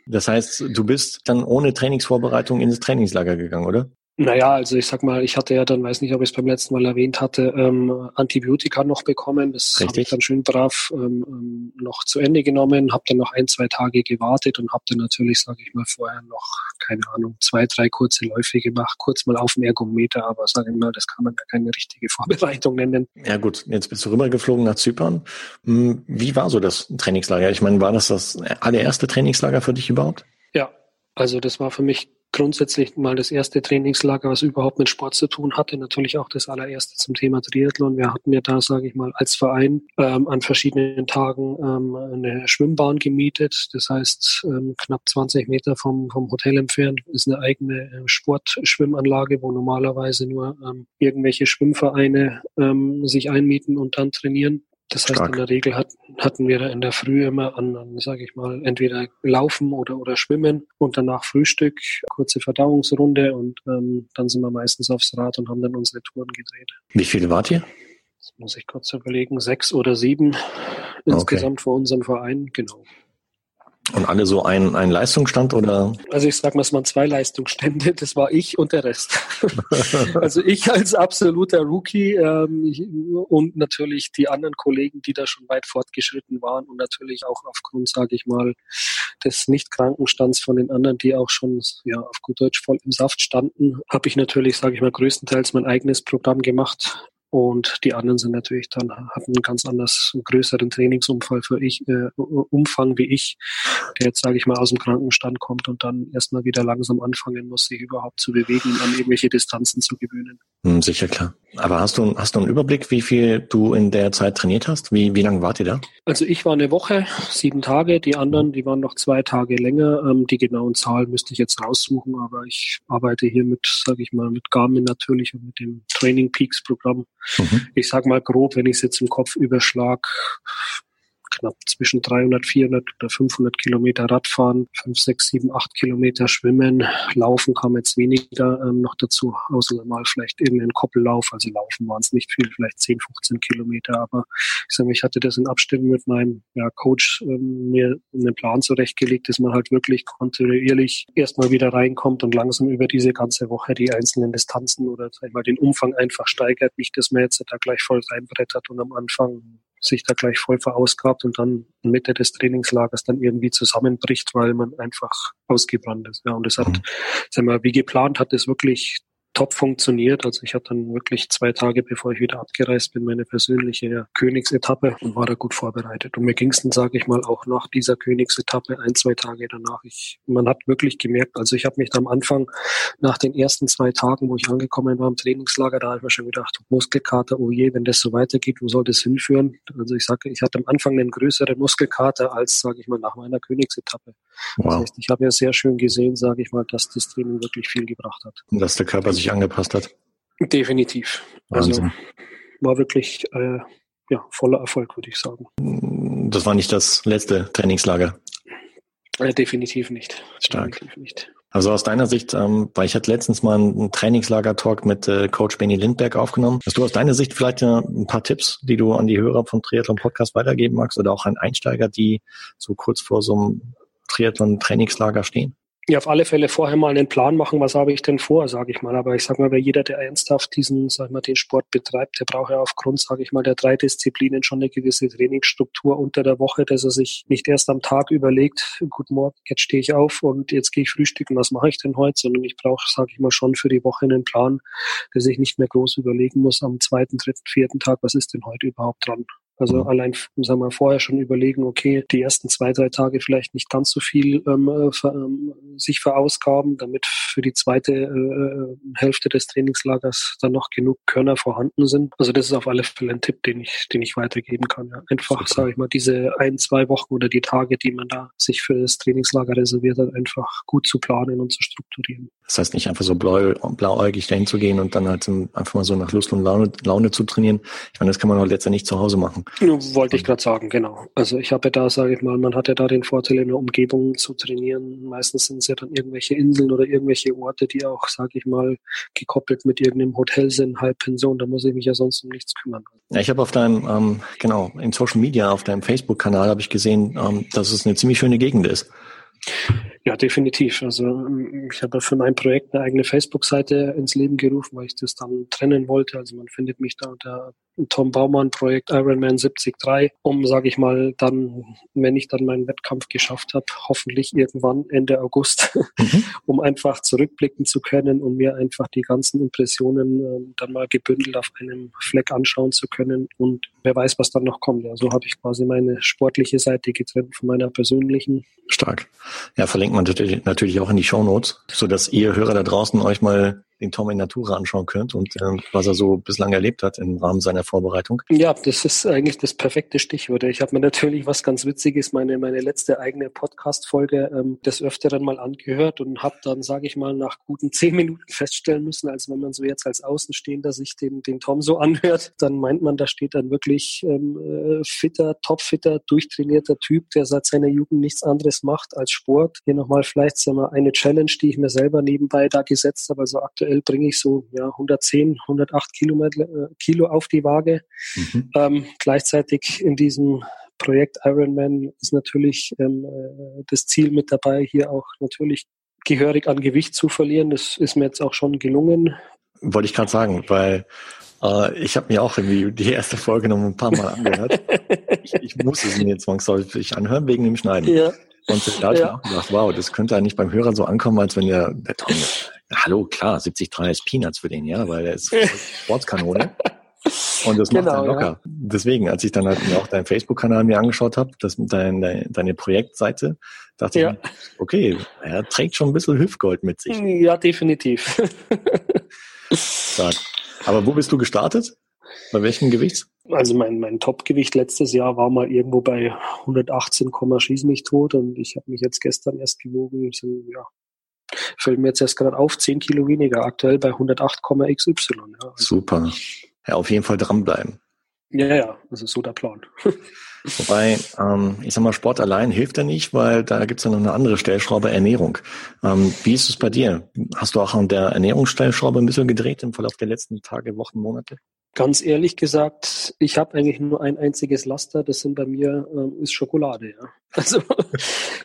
Das heißt, du bist dann ohne Trainingsvorbereitung ins Trainingslager gegangen, oder?
Naja, also ich sag mal, ich hatte ja dann, weiß nicht, ob ich es beim letzten Mal erwähnt hatte, ähm, Antibiotika noch bekommen. Das habe ich dann schön brav ähm, ähm, noch zu Ende genommen, habe dann noch ein, zwei Tage gewartet und habe dann natürlich, sage ich mal, vorher noch, keine Ahnung, zwei, drei kurze Läufe gemacht, kurz mal auf dem Ergometer, aber sage ich mal, das kann man ja keine richtige Vorbereitung nennen.
Ja gut, jetzt bist du rübergeflogen nach Zypern. Hm, wie war so das Trainingslager? Ich meine, war das das allererste Trainingslager für dich überhaupt?
Ja, also das war für mich grundsätzlich mal das erste Trainingslager, was überhaupt mit Sport zu tun hatte. Natürlich auch das allererste zum Thema Triathlon. Wir hatten ja da, sage ich mal, als Verein ähm, an verschiedenen Tagen ähm, eine Schwimmbahn gemietet. Das heißt, ähm, knapp 20 Meter vom, vom Hotel entfernt ist eine eigene äh, Sportschwimmanlage, wo normalerweise nur ähm, irgendwelche Schwimmvereine ähm, sich einmieten und dann trainieren. Das heißt, Stark. in der Regel hat, hatten wir in der Früh immer an, an sage ich mal, entweder Laufen oder, oder Schwimmen und danach Frühstück, kurze Verdauungsrunde und ähm, dann sind wir meistens aufs Rad und haben dann unsere Touren gedreht.
Wie viele wart ihr?
Das muss ich kurz überlegen. Sechs oder sieben insgesamt okay. vor unserem Verein, genau.
Und alle so ein, ein Leistungsstand oder?
Also ich sag mal, es waren zwei Leistungsstände, das war ich und der Rest. [laughs] also ich als absoluter Rookie ähm, und natürlich die anderen Kollegen, die da schon weit fortgeschritten waren und natürlich auch aufgrund, sage ich mal, des Nicht-Krankenstands von den anderen, die auch schon ja auf gut Deutsch voll im Saft standen, habe ich natürlich, sage ich mal, größtenteils mein eigenes Programm gemacht und die anderen sind natürlich dann, hatten einen ganz anders, einen größeren Trainingsumfang für ich, äh, Umfang wie ich, der jetzt, sage ich mal, aus dem Krankenstand kommt und dann erstmal wieder langsam anfangen muss, sich überhaupt zu bewegen, an irgendwelche Distanzen zu gewöhnen.
Hm, sicher, klar. Aber hast du, hast du einen Überblick, wie viel du in der Zeit trainiert hast? Wie, wie lange wart ihr da?
Also ich war eine Woche, sieben Tage, die anderen, die waren noch zwei Tage länger. Ähm, die genauen Zahlen müsste ich jetzt raussuchen, aber ich arbeite hier mit, sage ich mal, mit Garmin natürlich und mit dem Training Peaks Programm. Mhm. Ich sag mal grob, wenn ich es jetzt im Kopf überschlag, knapp zwischen 300, 400 oder 500 Kilometer Radfahren, 5, 6, 7, 8 Kilometer Schwimmen. Laufen kam jetzt weniger ähm, noch dazu, außer mal vielleicht irgendeinen Koppellauf. Also Laufen waren es nicht viel, vielleicht 10, 15 Kilometer. Aber ich sage mal, ich hatte das in Abstimmung mit meinem ja, Coach ähm, mir einen Plan zurechtgelegt, dass man halt wirklich kontinuierlich erstmal wieder reinkommt und langsam über diese ganze Woche die einzelnen Distanzen oder sag ich mal, den Umfang einfach steigert. Nicht, dass man jetzt da gleich voll reinbrettert und am Anfang sich da gleich voll verausgabt und dann Mitte des Trainingslagers dann irgendwie zusammenbricht, weil man einfach ausgebrannt ist. Ja, und es hat, mhm. sagen wir, wie geplant hat es wirklich top funktioniert. Also ich hatte dann wirklich zwei Tage, bevor ich wieder abgereist bin, meine persönliche Königsetappe und war da gut vorbereitet. Und mir ging es dann, sage ich mal, auch nach dieser Königsetappe ein, zwei Tage danach. Ich, man hat wirklich gemerkt, also ich habe mich da am Anfang nach den ersten zwei Tagen, wo ich angekommen war im Trainingslager, da habe ich mir schon gedacht, Muskelkater, oh je, wenn das so weitergeht, wo soll das hinführen? Also ich sage, ich hatte am Anfang einen größeren Muskelkater als, sage ich mal, nach meiner Königsetappe. Wow. Das heißt, ich habe ja sehr schön gesehen, sage ich mal, dass das Training wirklich viel gebracht hat.
Und dass der Körper sich sich angepasst hat.
Definitiv. Also Wahnsinn. Also war wirklich äh, ja, voller Erfolg, würde ich sagen.
Das war nicht das letzte Trainingslager.
Äh, definitiv nicht.
Stark. Definitiv nicht. Also aus deiner Sicht, ähm, weil ich hatte letztens mal einen Trainingslager-Talk mit äh, Coach Benny Lindberg aufgenommen. Hast du aus deiner Sicht vielleicht äh, ein paar Tipps, die du an die Hörer vom Triathlon Podcast weitergeben magst oder auch an Einsteiger, die so kurz vor so einem Triathlon-Trainingslager stehen?
Ja, auf alle Fälle vorher mal einen Plan machen, was habe ich denn vor, sage ich mal. Aber ich sage mal, wer jeder, der ernsthaft diesen, sag ich mal, den Sport betreibt, der braucht ja aufgrund, sage ich mal, der drei Disziplinen schon eine gewisse Trainingsstruktur unter der Woche, dass er sich nicht erst am Tag überlegt, guten Morgen, jetzt stehe ich auf und jetzt gehe ich frühstücken, was mache ich denn heute, sondern ich brauche, sage ich mal, schon für die Woche einen Plan, dass ich nicht mehr groß überlegen muss am zweiten, dritten, vierten Tag, was ist denn heute überhaupt dran. Also mhm. allein, sagen wir, vorher schon überlegen, okay, die ersten zwei, drei Tage vielleicht nicht ganz so viel ähm, äh, ver, ähm, sich verausgaben, damit für die zweite äh, Hälfte des Trainingslagers dann noch genug Körner vorhanden sind. Also das ist auf alle Fälle ein Tipp, den ich, den ich weitergeben kann. Ja. Einfach, sage ich mal, diese ein, zwei Wochen oder die Tage, die man da sich für das Trainingslager reserviert hat, einfach gut zu planen und zu strukturieren.
Das heißt nicht einfach so blau, blauäugig dahin zu gehen und dann halt einfach mal so nach Lust und Laune, Laune zu trainieren. Ich meine, das kann man auch letztendlich zu Hause machen.
Wollte ich gerade sagen, genau. Also ich habe ja da, sage ich mal, man hat ja da den Vorteil, in der Umgebung zu trainieren. Meistens sind es ja dann irgendwelche Inseln oder irgendwelche Orte, die auch, sage ich mal, gekoppelt mit irgendeinem Hotel sind, Halbpension. Da muss ich mich ja sonst um nichts kümmern.
Ja, ich habe auf deinem, ähm, genau, in Social Media, auf deinem Facebook-Kanal habe ich gesehen, ähm, dass es eine ziemlich schöne Gegend ist.
Ja, definitiv. Also ähm, ich habe für mein Projekt eine eigene Facebook-Seite ins Leben gerufen, weil ich das dann trennen wollte. Also man findet mich da unter Tom Baumann Projekt Ironman 73, um, sage ich mal, dann, wenn ich dann meinen Wettkampf geschafft habe, hoffentlich irgendwann Ende August, mhm. [laughs] um einfach zurückblicken zu können und mir einfach die ganzen Impressionen äh, dann mal gebündelt auf einem Fleck anschauen zu können und wer weiß, was dann noch kommt. Ja, so habe ich quasi meine sportliche Seite getrennt von meiner persönlichen.
Stark. Ja, verlinkt man natürlich auch in die Show Notes, sodass ihr Hörer da draußen euch mal den Tom in Natura anschauen könnt und äh, was er so bislang erlebt hat im Rahmen seiner Vorbereitung.
Ja, das ist eigentlich das perfekte Stichwort. Ich habe mir natürlich was ganz Witziges, meine, meine letzte eigene Podcast-Folge ähm, des Öfteren mal angehört und habe dann, sage ich mal, nach guten zehn Minuten feststellen müssen, als wenn man so jetzt als Außenstehender sich den, den Tom so anhört, dann meint man, da steht dann wirklich ähm, äh, fitter, topfitter, durchtrainierter Typ, der seit seiner Jugend nichts anderes macht als Sport. Hier nochmal vielleicht sagen wir, eine Challenge, die ich mir selber nebenbei da gesetzt habe. Also aktuell aktuell bringe ich so ja, 110, 108 Kilometer, äh, Kilo auf die Waage. Mhm. Ähm, gleichzeitig in diesem Projekt Ironman ist natürlich ähm, äh, das Ziel mit dabei, hier auch natürlich gehörig an Gewicht zu verlieren. Das ist mir jetzt auch schon gelungen.
Wollte ich gerade sagen, weil äh, ich habe mir auch irgendwie die erste Folge noch ein paar Mal angehört. [laughs] ich, ich muss es mir jetzt zwangsläufig anhören wegen dem Schneiden. Ja. Und da habe ich ja. auch gedacht, wow, das könnte eigentlich beim Hörer so ankommen, als wenn der, der Tom [laughs] hallo, klar, 73 ist Peanuts für den, ja, weil er ist [laughs] Sportskanone. Und das macht genau, er locker. Ja. Deswegen, als ich dann halt mir auch deinen Facebook-Kanal mir angeschaut habe, das dein, deine, deine Projektseite, dachte ja. ich, okay, er trägt schon ein bisschen Hüftgold mit sich.
Ja, definitiv.
Stark. Aber wo bist du gestartet? Bei welchem Gewicht?
Also mein, mein Topgewicht letztes Jahr war mal irgendwo bei 118, schieß mich tot und ich habe mich jetzt gestern erst gewogen, sind ja fällt mir jetzt erst gerade auf, 10 Kilo weniger, aktuell bei 108,xy.
Ja. Also Super. Ja, auf jeden Fall dranbleiben.
Ja, ja, das ist so der Plan. [laughs]
Wobei, ähm, ich sag mal, Sport allein hilft ja nicht, weil da gibt's ja noch eine andere Stellschraube, Ernährung. Ähm, wie ist es bei dir? Hast du auch an der Ernährungsstellschraube ein bisschen gedreht im Verlauf der letzten Tage, Wochen, Monate?
Ganz ehrlich gesagt, ich habe eigentlich nur ein einziges Laster, das sind bei mir ähm, ist Schokolade, ja. [laughs] Also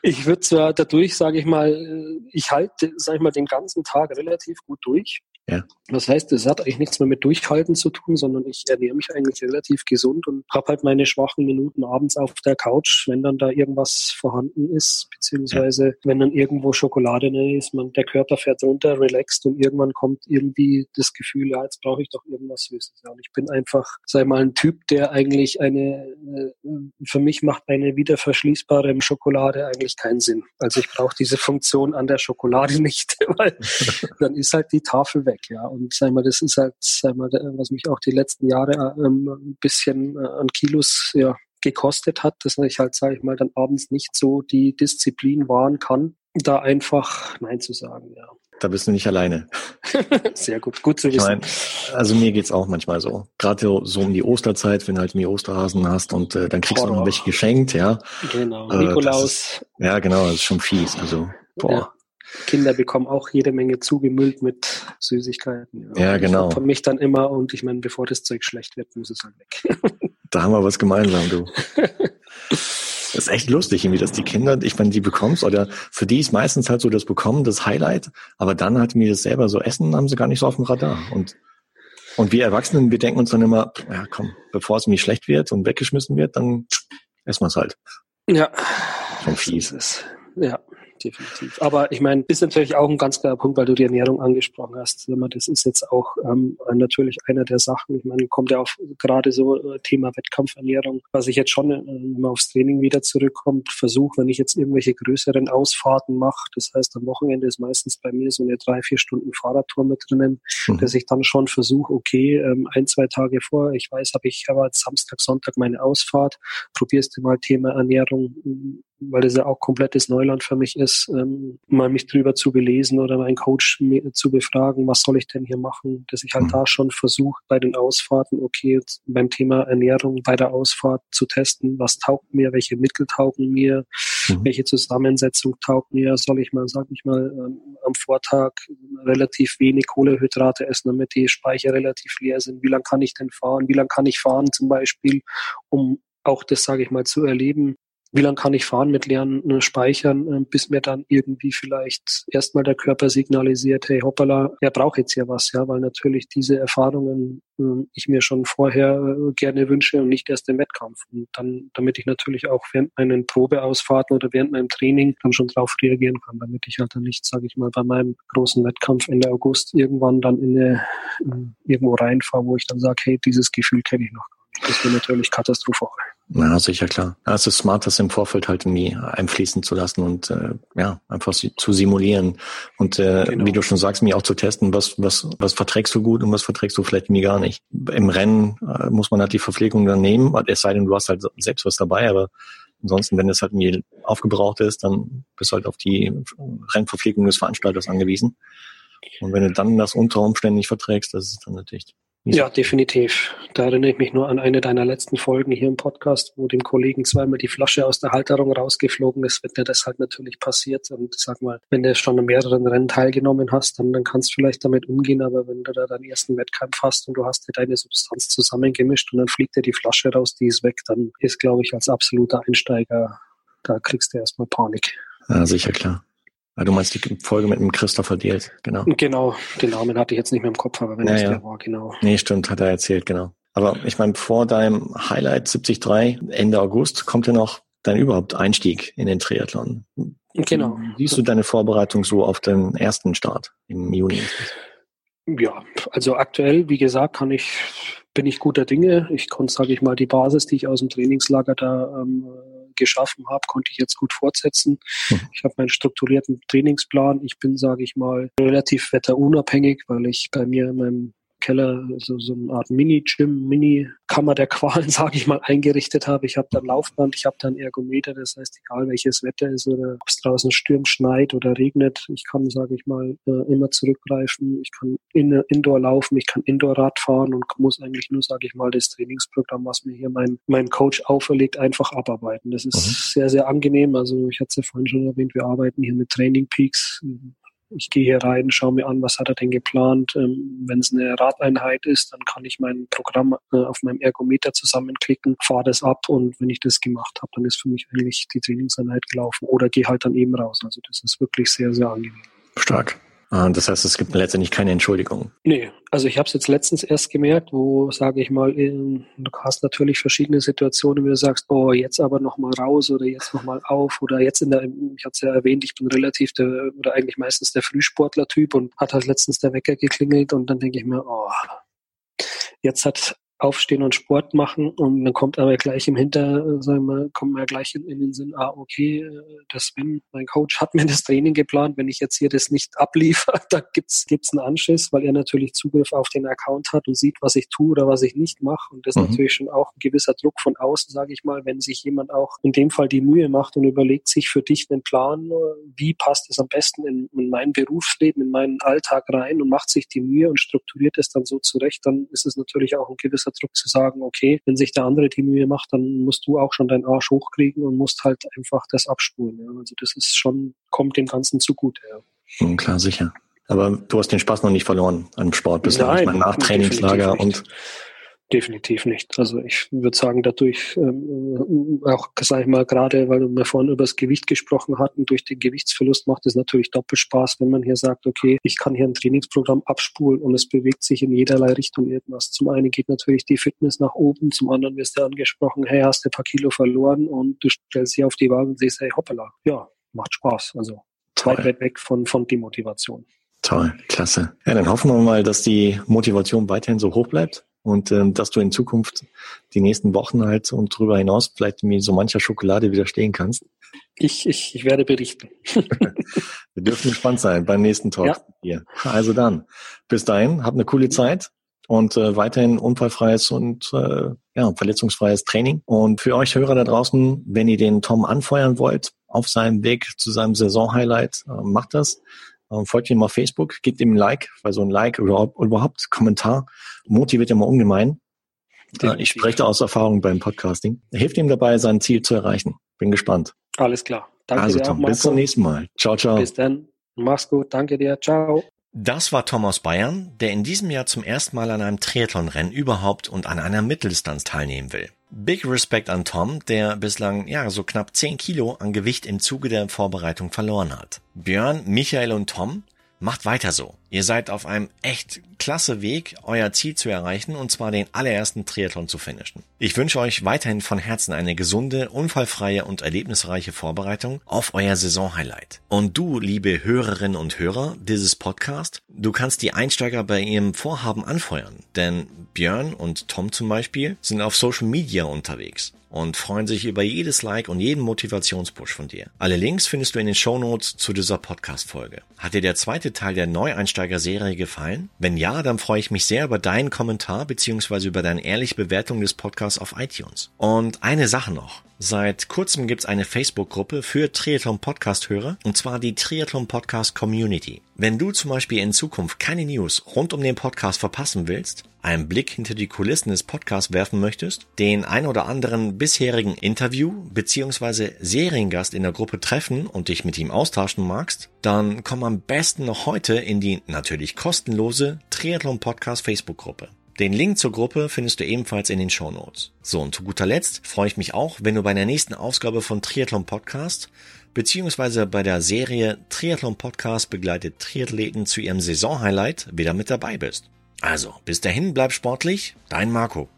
ich würde zwar dadurch, sage ich mal, äh, ich halte, sage ich mal, den ganzen Tag relativ gut durch. Ja. Das heißt, es hat eigentlich nichts mehr mit Durchhalten zu tun, sondern ich ernähre mich eigentlich relativ gesund und habe halt meine schwachen Minuten abends auf der Couch, wenn dann da irgendwas vorhanden ist, beziehungsweise ja. wenn dann irgendwo Schokolade ist, man, der Körper fährt runter, relaxt und irgendwann kommt irgendwie das Gefühl, ja, jetzt brauche ich doch irgendwas Süßes. Ja, und ich bin einfach, sei mal, ein Typ, der eigentlich eine, äh, für mich macht eine wieder verschließbare Schokolade eigentlich keinen Sinn. Also ich brauche diese Funktion an der Schokolade [laughs] nicht, weil [laughs] dann ist halt die Tafel weg weg, ja. Und sag mal, das ist halt, sag mal, was mich auch die letzten Jahre ähm, ein bisschen äh, an Kilos ja, gekostet hat, dass ich halt, sage ich mal, dann abends nicht so die Disziplin wahren kann, da einfach Nein zu sagen, ja.
Da bist du nicht alleine. [laughs]
Sehr gut, gut zu wissen.
Ich mein, also mir geht's auch manchmal so. Gerade so um die Osterzeit, wenn du halt die Osterhasen hast und äh, dann kriegst Horror. du noch welche geschenkt, ja.
Genau, äh, Nikolaus.
Ist, ja, genau, das ist schon fies. Also, boah. Ja.
Kinder bekommen auch jede Menge zugemüllt mit Süßigkeiten.
Ja, ja genau.
Von mich dann immer und ich meine, bevor das Zeug schlecht wird, muss es halt weg. [laughs]
da haben wir was gemeinsam, du. [laughs] Das ist echt lustig, irgendwie, dass die Kinder, ich meine, die bekommst, oder für die ist meistens halt so das Bekommen, das Highlight, aber dann halt mir das selber so essen, haben sie gar nicht so auf dem Radar. Und, und wir Erwachsenen, wir denken uns dann immer, ja komm, bevor es mir schlecht wird und weggeschmissen wird, dann essen wir es halt.
Ja. Schon fies. Ja definitiv. Aber ich meine, ist natürlich auch ein ganz klarer Punkt, weil du die Ernährung angesprochen hast. Das ist jetzt auch ähm, natürlich einer der Sachen. Ich meine, kommt ja auch gerade so äh, Thema Wettkampfernährung, was ich jetzt schon, äh, wenn man aufs Training wieder zurückkommt, versuche, wenn ich jetzt irgendwelche größeren Ausfahrten mache, das heißt am Wochenende ist meistens bei mir so eine drei, vier Stunden Fahrradtour mit drinnen, mhm. dass ich dann schon versuche, okay, ähm, ein, zwei Tage vor, ich weiß, habe ich aber Samstag, Sonntag meine Ausfahrt, probierst du mal Thema Ernährung weil das ja auch komplettes Neuland für mich ist, ähm, mal mich drüber zu belesen oder meinen Coach zu befragen, was soll ich denn hier machen, dass ich halt mhm. da schon versuche, bei den Ausfahrten, okay, beim Thema Ernährung bei der Ausfahrt zu testen, was taugt mir, welche Mittel taugen mir, mhm. welche Zusammensetzung taugt mir, soll ich mal, sag ich mal, ähm, am Vortag relativ wenig Kohlehydrate essen, damit die Speicher relativ leer sind, wie lange kann ich denn fahren, wie lange kann ich fahren zum Beispiel, um auch das, sage ich mal, zu erleben, wie lange kann ich fahren mit leeren äh, Speichern, äh, bis mir dann irgendwie vielleicht erstmal der Körper signalisiert, hey hoppala, er braucht jetzt ja was, ja, weil natürlich diese Erfahrungen äh, ich mir schon vorher gerne wünsche und nicht erst im Wettkampf. Und dann, damit ich natürlich auch während meinen Probeausfahrten oder während meinem Training dann schon drauf reagieren kann, damit ich halt dann nicht, sage ich mal, bei meinem großen Wettkampf Ende August irgendwann dann in eine, in irgendwo reinfahre, wo ich dann sage, hey, dieses Gefühl kenne ich noch gar nicht. Das wäre natürlich katastrophal.
Ja, sicher, klar. Ja, es ist smart, das im Vorfeld halt irgendwie einfließen zu lassen und äh, ja, einfach zu simulieren. Und äh, genau. wie du schon sagst, mir auch zu testen, was, was, was verträgst du gut und was verträgst du vielleicht mir gar nicht. Im Rennen äh, muss man halt die Verpflegung dann nehmen, es sei denn, du hast halt selbst was dabei, aber ansonsten, wenn es halt irgendwie aufgebraucht ist, dann bist du halt auf die Rennverpflegung des Veranstalters angewiesen. Und wenn du dann das unter Umständen nicht verträgst, das ist dann natürlich
ja, definitiv. Da erinnere ich mich nur an eine deiner letzten Folgen hier im Podcast, wo dem Kollegen zweimal die Flasche aus der Halterung rausgeflogen ist, wenn dir das halt natürlich passiert. Und sag mal, wenn du schon an mehreren Rennen teilgenommen hast, dann, dann kannst du vielleicht damit umgehen, aber wenn du da deinen ersten Wettkampf hast und du hast dir deine Substanz zusammengemischt und dann fliegt dir die Flasche raus, die ist weg, dann ist, glaube ich, als absoluter Einsteiger, da kriegst du erstmal Panik.
Ja, sicher, klar. Ah, du meinst die Folge mit dem Christopher Diels, genau.
Genau, den Namen hatte ich jetzt nicht mehr im Kopf, aber wenn ja, es ja. der war, genau.
Nee, stimmt, hat er erzählt, genau. Aber ich meine, vor deinem Highlight 73 Ende August kommt ja noch dein überhaupt Einstieg in den Triathlon.
Genau.
Wie siehst du deine Vorbereitung so auf den ersten Start im Juni?
Ja, also aktuell, wie gesagt, kann ich, bin ich guter Dinge. Ich konnte, sage ich mal, die Basis, die ich aus dem Trainingslager da ähm, geschaffen habe, konnte ich jetzt gut fortsetzen. Mhm. Ich habe meinen strukturierten Trainingsplan. Ich bin, sage ich mal, relativ wetterunabhängig, weil ich bei mir in meinem Keller so, so eine Art Mini-Gym, Mini-Kammer der Qualen, [laughs] sage ich mal, eingerichtet habe. Ich habe dann Laufband, ich habe dann Ergometer, das heißt, egal welches Wetter ist oder ob es draußen stürmt, schneit oder regnet, ich kann, sage ich mal, äh, immer zurückgreifen. Ich kann in, Indoor laufen, ich kann Indoor-Rad fahren und muss eigentlich nur, sage ich mal, das Trainingsprogramm, was mir hier mein, mein Coach auferlegt, einfach abarbeiten. Das ist mhm. sehr, sehr angenehm. Also ich hatte es ja vorhin schon erwähnt, wir arbeiten hier mit Training Peaks ich gehe hier rein, schaue mir an, was hat er denn geplant. Ähm, Wenn es eine Radeinheit ist, dann kann ich mein Programm äh, auf meinem Ergometer zusammenklicken, fahre das ab und wenn ich das gemacht habe, dann ist für mich eigentlich die Trainingseinheit gelaufen oder gehe halt dann eben raus. Also das ist wirklich sehr, sehr angenehm.
Stark. Ah, das heißt, es gibt letztendlich keine Entschuldigung.
Nee, also ich habe es jetzt letztens erst gemerkt, wo, sage ich mal, in, du hast natürlich verschiedene Situationen, wo du sagst, oh, jetzt aber nochmal raus oder jetzt nochmal auf oder jetzt in der, ich hatte es ja erwähnt, ich bin relativ der, oder eigentlich meistens der Frühsportler-Typ und hat halt letztens der Wecker geklingelt und dann denke ich mir, oh, jetzt hat aufstehen und Sport machen und dann kommt aber gleich im Hinter, sagen wir, kommen wir gleich in, in, den Sinn, ah, okay, äh, das Sven, mein Coach hat mir das Training geplant, wenn ich jetzt hier das nicht abliefer, [laughs] da gibt's gibt's einen Anschiss, weil er natürlich Zugriff auf den Account hat und sieht, was ich tue oder was ich nicht mache und das ist mhm. natürlich schon auch ein gewisser Druck von außen, sage ich mal, wenn sich jemand auch in dem Fall die Mühe macht und überlegt sich für dich einen Plan, wie passt es am besten in, in mein Berufsleben, in meinen Alltag rein und macht sich die Mühe und strukturiert es dann so zurecht, dann ist es natürlich auch ein gewisser gewisser Druck zu sagen, okay, wenn sich der andere die Mühe macht, dann musst du auch schon deinen Arsch hochkriegen und musst halt einfach das abspulen. Ja. Also das ist schon, kommt dem Ganzen zugute.
Ja. Mhm, klar, sicher. Aber du hast den Spaß noch nicht verloren am Sport bislang. Nein, ich meine, nach Trainingslager und
Definitiv nicht. Also ich würde sagen, dadurch ähm, auch, sag ich mal, gerade weil wir vorhin über das Gewicht gesprochen hatten, durch den Gewichtsverlust macht es natürlich doppelt Spaß, wenn man hier sagt, okay, ich kann hier ein Trainingsprogramm abspulen und es bewegt sich in jederlei Richtung irgendwas. Zum einen geht natürlich die Fitness nach oben, zum anderen wirst du angesprochen, hey, hast du ein paar Kilo verloren und du stellst sie auf die Waage und siehst, hey, hoppala, ja, macht Spaß. Also weit, weit weg von, von Demotivation.
Toll, klasse. Ja, dann hoffen wir mal, dass die Motivation weiterhin so hoch bleibt und ähm, dass du in Zukunft die nächsten Wochen halt und darüber hinaus vielleicht mir so mancher Schokolade widerstehen kannst.
Ich, ich, ich werde berichten. [laughs] [laughs]
Wir dürfen gespannt sein beim nächsten Talk ja. hier. Also dann, bis dahin, habt eine coole Zeit und äh, weiterhin unfallfreies und äh, ja, verletzungsfreies Training. Und für euch Hörer da draußen, wenn ihr den Tom anfeuern wollt auf seinem Weg zu seinem Saisonhighlight, äh, macht das. Ähm, folgt ihm auf Facebook, gebt ihm ein Like, weil so ein Like oder überhaupt Kommentar motiviert immer ungemein. Definitiv. Ich spreche aus Erfahrung beim Podcasting. Hilft ihm dabei, sein Ziel zu erreichen. Bin gespannt.
Alles klar.
Danke also, dir Tom, auch, bis zum nächsten Mal. Ciao, ciao.
Bis dann. Mach's gut. Danke dir. Ciao.
Das war Tom aus Bayern, der in diesem Jahr zum ersten Mal an einem Triathlonrennen überhaupt und an einer Mitteldistanz teilnehmen will. Big Respect an Tom, der bislang ja so knapp 10 Kilo an Gewicht im Zuge der Vorbereitung verloren hat. Björn, Michael und Tom Macht weiter so. Ihr seid auf einem echt klasse Weg, euer Ziel zu erreichen, und zwar den allerersten Triathlon zu finishen. Ich wünsche euch weiterhin von Herzen eine gesunde, unfallfreie und erlebnisreiche Vorbereitung auf euer Saisonhighlight. Und du, liebe Hörerinnen und Hörer dieses Podcast, du kannst die Einsteiger bei ihrem Vorhaben anfeuern, denn Björn und Tom zum Beispiel sind auf Social Media unterwegs und freuen sich über jedes Like und jeden Motivationspush von dir. Alle Links findest du in den Shownotes zu dieser Podcast-Folge. Hat dir der zweite Teil der Neueinsteiger-Serie gefallen? Wenn ja, dann freue ich mich sehr über deinen Kommentar bzw. über deine ehrliche Bewertung des Podcasts auf iTunes. Und eine Sache noch. Seit kurzem gibt's eine Facebook-Gruppe für Triathlon Podcast-Hörer und zwar die Triathlon Podcast Community. Wenn du zum Beispiel in Zukunft keine News rund um den Podcast verpassen willst, einen Blick hinter die Kulissen des Podcasts werfen möchtest, den ein oder anderen bisherigen Interview bzw. Seriengast in der Gruppe treffen und dich mit ihm austauschen magst, dann komm am besten noch heute in die natürlich kostenlose Triathlon Podcast Facebook-Gruppe. Den Link zur Gruppe findest du ebenfalls in den Show Notes. So, und zu guter Letzt freue ich mich auch, wenn du bei der nächsten Ausgabe von Triathlon Podcast beziehungsweise bei der Serie Triathlon Podcast begleitet Triathleten zu ihrem Saisonhighlight wieder mit dabei bist. Also, bis dahin bleib sportlich, dein Marco.